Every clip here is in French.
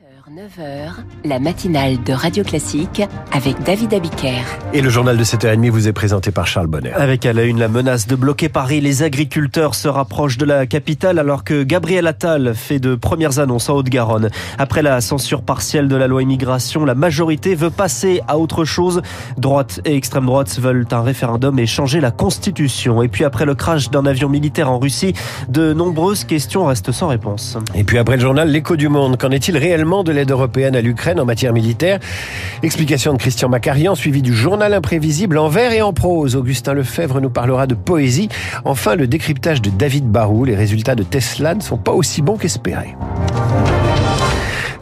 9h, la matinale de Radio Classique avec David Abiker. Et le journal de 7h30 vous est présenté par Charles Bonner. Avec à la une la menace de bloquer Paris, les agriculteurs se rapprochent de la capitale alors que Gabriel Attal fait de premières annonces en Haute-Garonne. Après la censure partielle de la loi immigration, la majorité veut passer à autre chose. Droite et extrême droite veulent un référendum et changer la constitution. Et puis après le crash d'un avion militaire en Russie, de nombreuses questions restent sans réponse. Et puis après le journal L'écho du monde, qu'en est-il réellement de l'aide européenne à l'Ukraine en matière militaire. Explication de Christian Macarian, suivi du journal imprévisible en vers et en prose. Augustin Lefebvre nous parlera de poésie. Enfin, le décryptage de David Barou. Les résultats de Tesla ne sont pas aussi bons qu'espérés.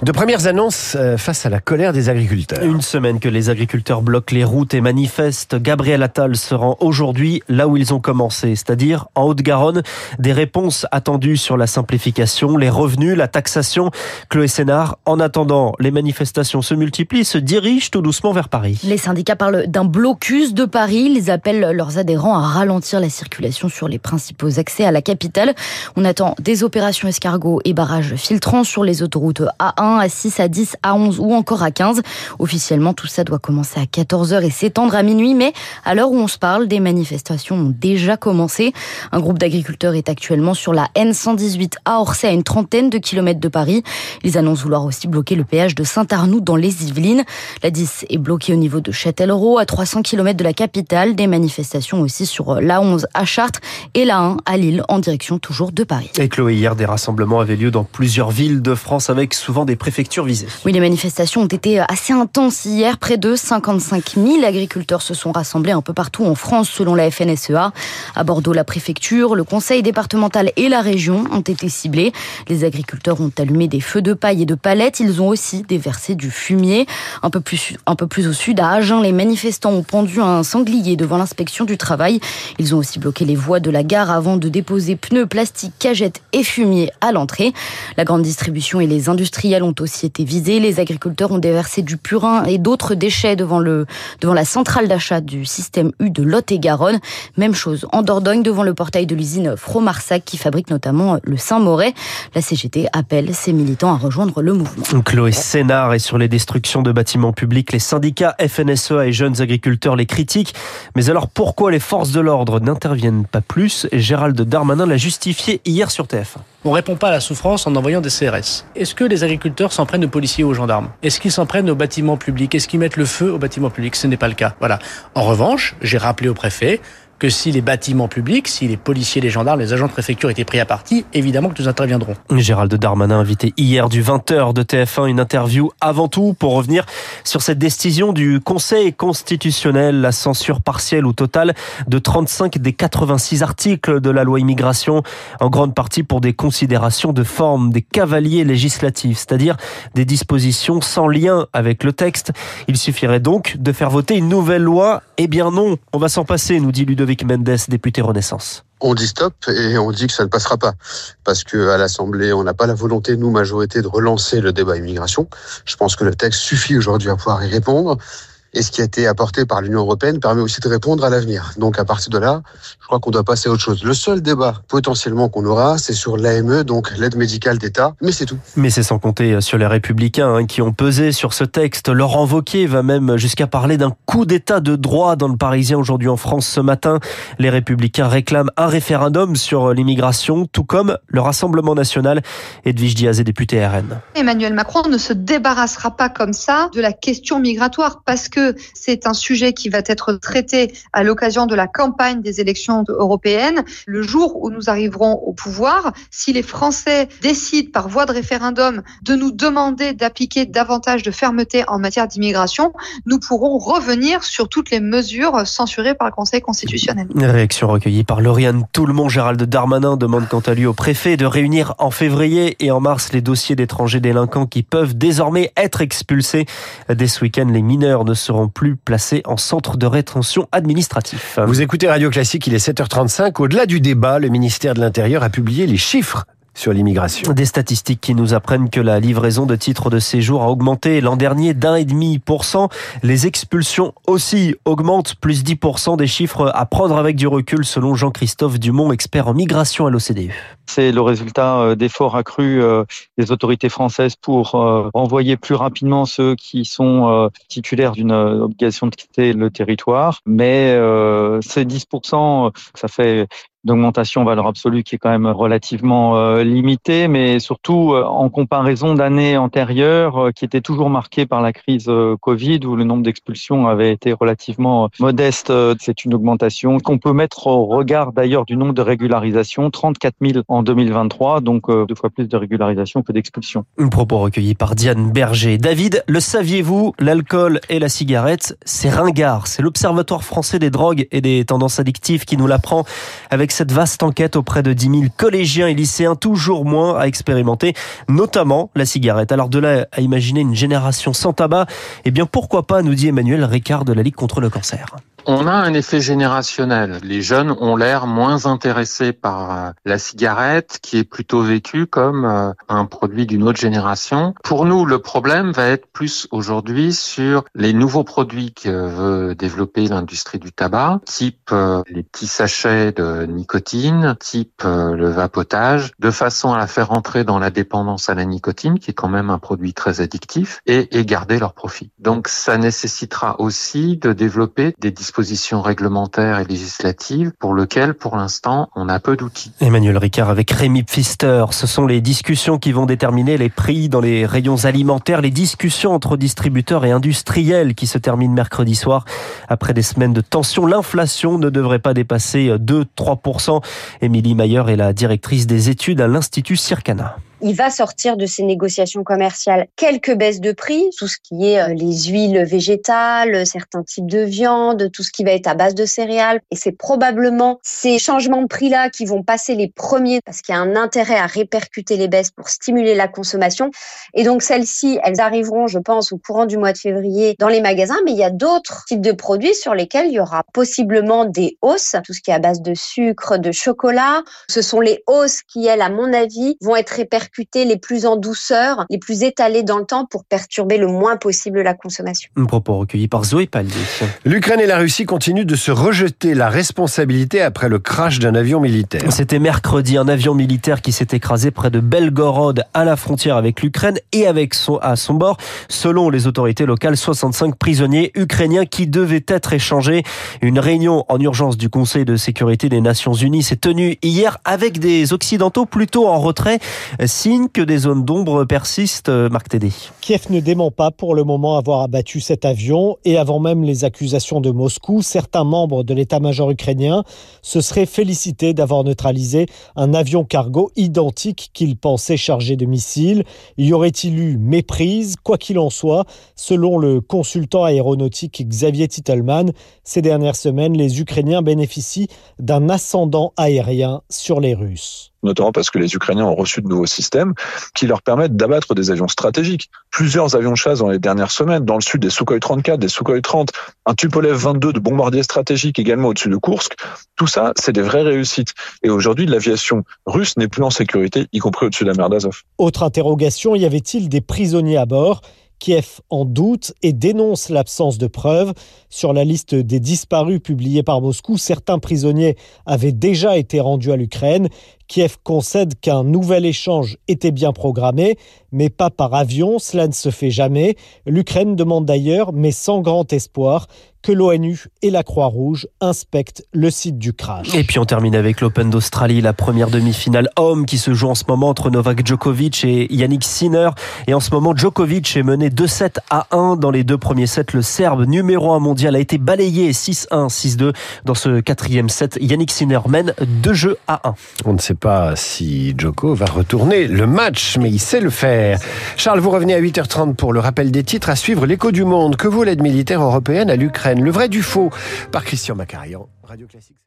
De premières annonces euh, face à la colère des agriculteurs. Une semaine que les agriculteurs bloquent les routes et manifestent. Gabriel Attal se rend aujourd'hui là où ils ont commencé, c'est-à-dire en Haute-Garonne. Des réponses attendues sur la simplification, les revenus, la taxation. Chloé Sénard, en attendant, les manifestations se multiplient, se dirigent tout doucement vers Paris. Les syndicats parlent d'un blocus de Paris. Ils appellent leurs adhérents à ralentir la circulation sur les principaux accès à la capitale. On attend des opérations escargots et barrages filtrants sur les autoroutes A1 à 6, à 10, à 11 ou encore à 15. Officiellement, tout ça doit commencer à 14h et s'étendre à minuit, mais à l'heure où on se parle, des manifestations ont déjà commencé. Un groupe d'agriculteurs est actuellement sur la N118 à Orsay, à une trentaine de kilomètres de Paris. Ils annoncent vouloir aussi bloquer le péage de Saint-Arnoux dans les Yvelines. La 10 est bloquée au niveau de Châtellerault, à 300 km de la capitale. Des manifestations aussi sur la 11 à Chartres et la 1 à Lille, en direction toujours de Paris. Et Chloé, hier, des rassemblements avaient lieu dans plusieurs villes de France avec souvent des préfectures visées. Oui, les manifestations ont été assez intenses hier. Près de 55 000 agriculteurs se sont rassemblés un peu partout en France, selon la FNSEA. À Bordeaux, la préfecture, le conseil départemental et la région ont été ciblés. Les agriculteurs ont allumé des feux de paille et de palettes. Ils ont aussi déversé du fumier. Un peu plus, un peu plus au sud, à Agen, les manifestants ont pendu un sanglier devant l'inspection du travail. Ils ont aussi bloqué les voies de la gare avant de déposer pneus, plastiques, cagettes et fumier à l'entrée. La grande distribution et les industriels ont aussi été visés. Les agriculteurs ont déversé du purin et d'autres déchets devant, le, devant la centrale d'achat du système U de Lot-et-Garonne. Même chose en Dordogne devant le portail de l'usine Fromarsac qui fabrique notamment le Saint-Moret. La CGT appelle ses militants à rejoindre le mouvement. Chloé Sénard est sur les destructions de bâtiments publics. Les syndicats FNSEA et jeunes agriculteurs les critiquent. Mais alors pourquoi les forces de l'ordre n'interviennent pas plus? Gérald Darmanin l'a justifié hier sur TF1. On répond pas à la souffrance en envoyant des CRS. Est-ce que les agriculteurs s'en prennent aux policiers ou aux gendarmes? Est-ce qu'ils s'en prennent aux bâtiments publics? Est-ce qu'ils mettent le feu aux bâtiments publics? Ce n'est pas le cas. Voilà. En revanche, j'ai rappelé au préfet que si les bâtiments publics, si les policiers, les gendarmes, les agents de préfecture étaient pris à partie, évidemment que nous interviendrons. Gérald Darmanin invité hier du 20h de TF1 une interview avant tout pour revenir sur cette décision du Conseil constitutionnel, la censure partielle ou totale de 35 des 86 articles de la loi immigration, en grande partie pour des considérations de forme, des cavaliers législatifs, c'est-à-dire des dispositions sans lien avec le texte. Il suffirait donc de faire voter une nouvelle loi. Eh bien non, on va s'en passer, nous dit Ludovic Député Renaissance. On dit stop et on dit que ça ne passera pas. Parce que à l'Assemblée on n'a pas la volonté nous majorité de relancer le débat immigration. Je pense que le texte suffit aujourd'hui à pouvoir y répondre et ce qui a été apporté par l'Union européenne permet aussi de répondre à l'avenir. Donc à partir de là, je crois qu'on doit passer à autre chose. Le seul débat potentiellement qu'on aura, c'est sur l'AME, donc l'aide médicale d'État, mais c'est tout. Mais c'est sans compter sur les républicains hein, qui ont pesé sur ce texte. Laurent Wauquiez va même jusqu'à parler d'un coup d'État de droit dans le Parisien aujourd'hui en France ce matin. Les républicains réclament un référendum sur l'immigration, tout comme le Rassemblement national. Edwige Diaz est député RN. Emmanuel Macron ne se débarrassera pas comme ça de la question migratoire parce que c'est un sujet qui va être traité à l'occasion de la campagne des élections européennes. Le jour où nous arriverons au pouvoir, si les Français décident par voie de référendum de nous demander d'appliquer davantage de fermeté en matière d'immigration, nous pourrons revenir sur toutes les mesures censurées par le Conseil constitutionnel. Réaction recueillie par Lauriane Tout-le-Monde. Gérald Darmanin demande quant à lui au préfet de réunir en février et en mars les dossiers d'étrangers délinquants qui peuvent désormais être expulsés. Dès ce week-end, les mineurs ne seront plus placés en centre de rétention administratif. Vous écoutez Radio Classique, il est 7h35. Au-delà du débat, le ministère de l'Intérieur a publié les chiffres sur l'immigration. Des statistiques qui nous apprennent que la livraison de titres de séjour a augmenté l'an dernier d'un et demi pour cent. Les expulsions aussi augmentent, plus 10% des chiffres à prendre avec du recul selon Jean-Christophe Dumont, expert en migration à l'OCDE. C'est le résultat euh, d'efforts accrus euh, des autorités françaises pour euh, renvoyer plus rapidement ceux qui sont titulaires d'une obligation de quitter le territoire. Mais ces 10%, ça fait d'augmentation en valeur absolue qui est quand même relativement euh, limitée, mais surtout euh, en comparaison d'années antérieures euh, qui étaient toujours marquées par la crise Covid où le nombre d'expulsions avait été relativement modeste. C'est une augmentation qu'on peut mettre au regard d'ailleurs du nombre de régularisations, 34 000 en 2023, donc deux fois plus de régularisations que d'expulsions. Un propos recueilli par Diane Berger. David, le saviez-vous, l'alcool et la cigarette, c'est ringard. C'est l'Observatoire français des drogues et des tendances addictives qui nous l'apprend avec cette vaste enquête auprès de 10 000 collégiens et lycéens, toujours moins à expérimenter, notamment la cigarette. Alors de là à imaginer une génération sans tabac, eh bien pourquoi pas, nous dit Emmanuel Ricard de la Ligue contre le cancer. On a un effet générationnel. Les jeunes ont l'air moins intéressés par euh, la cigarette, qui est plutôt vécue comme euh, un produit d'une autre génération. Pour nous, le problème va être plus aujourd'hui sur les nouveaux produits que veut développer l'industrie du tabac, type euh, les petits sachets de nicotine, type le vapotage, de façon à la faire entrer dans la dépendance à la nicotine, qui est quand même un produit très addictif, et, garder leur profit. Donc ça nécessitera aussi de développer des dispositions réglementaires et législatives pour lequel, pour l'instant, on a peu d'outils. Emmanuel Ricard avec Rémi Pfister. Ce sont les discussions qui vont déterminer les prix dans les rayons alimentaires, les discussions entre distributeurs et industriels qui se terminent mercredi soir. Après des semaines de tension, l'inflation ne devrait pas dépasser 2-3%. Émilie Mayer est la directrice des études à l'Institut Circana il va sortir de ces négociations commerciales quelques baisses de prix, tout ce qui est euh, les huiles végétales, certains types de viande, tout ce qui va être à base de céréales. Et c'est probablement ces changements de prix-là qui vont passer les premiers parce qu'il y a un intérêt à répercuter les baisses pour stimuler la consommation. Et donc celles-ci, elles arriveront, je pense, au courant du mois de février dans les magasins. Mais il y a d'autres types de produits sur lesquels il y aura possiblement des hausses, tout ce qui est à base de sucre, de chocolat. Ce sont les hausses qui, elles, à mon avis, vont être répercutées les plus en douceur, les plus étalés dans le temps pour perturber le moins possible la consommation. Un propos recueilli par Zoé Paldi. L'Ukraine et la Russie continuent de se rejeter la responsabilité après le crash d'un avion militaire. C'était mercredi un avion militaire qui s'est écrasé près de Belgorod à la frontière avec l'Ukraine et avec son, à son bord, selon les autorités locales, 65 prisonniers ukrainiens qui devaient être échangés. Une réunion en urgence du Conseil de sécurité des Nations Unies s'est tenue hier avec des Occidentaux plutôt en retrait signe que des zones d'ombre persistent, euh, Marc Tédé. Kiev ne dément pas pour le moment avoir abattu cet avion et avant même les accusations de Moscou, certains membres de l'état-major ukrainien se seraient félicités d'avoir neutralisé un avion cargo identique qu'ils pensaient chargé de missiles. Y aurait-il eu méprise? Quoi qu'il en soit, selon le consultant aéronautique Xavier Titelman, ces dernières semaines, les Ukrainiens bénéficient d'un ascendant aérien sur les Russes notamment parce que les Ukrainiens ont reçu de nouveaux systèmes qui leur permettent d'abattre des avions stratégiques. Plusieurs avions de chasse dans les dernières semaines, dans le sud des Sukhoi 34, des Sukhoi 30, un Tupolev 22 de bombardiers stratégiques également au-dessus de Kursk. Tout ça, c'est des vraies réussites. Et aujourd'hui, l'aviation russe n'est plus en sécurité, y compris au-dessus de la mer d'Azov. Autre interrogation, y avait-il des prisonniers à bord? Kiev en doute et dénonce l'absence de preuves. Sur la liste des disparus publiée par Moscou, certains prisonniers avaient déjà été rendus à l'Ukraine. Kiev concède qu'un nouvel échange était bien programmé, mais pas par avion, cela ne se fait jamais. L'Ukraine demande d'ailleurs, mais sans grand espoir, que l'ONU et la Croix-Rouge inspectent le site du crash. Et puis on termine avec l'Open d'Australie, la première demi-finale homme qui se joue en ce moment entre Novak Djokovic et Yannick Sinner. Et en ce moment, Djokovic est mené 2-7 à 1 dans les deux premiers sets. Le Serbe numéro 1 mondial a été balayé 6-1, 6-2 dans ce quatrième set. Yannick Sinner mène 2 jeux à 1. On ne sait pas si Djoko va retourner le match, mais il sait le faire. Charles, vous revenez à 8h30 pour le rappel des titres. À suivre l'écho du monde. Que vaut l'aide militaire européenne à l'Ukraine? Le vrai du faux par Christian Macarian. Radio Classique.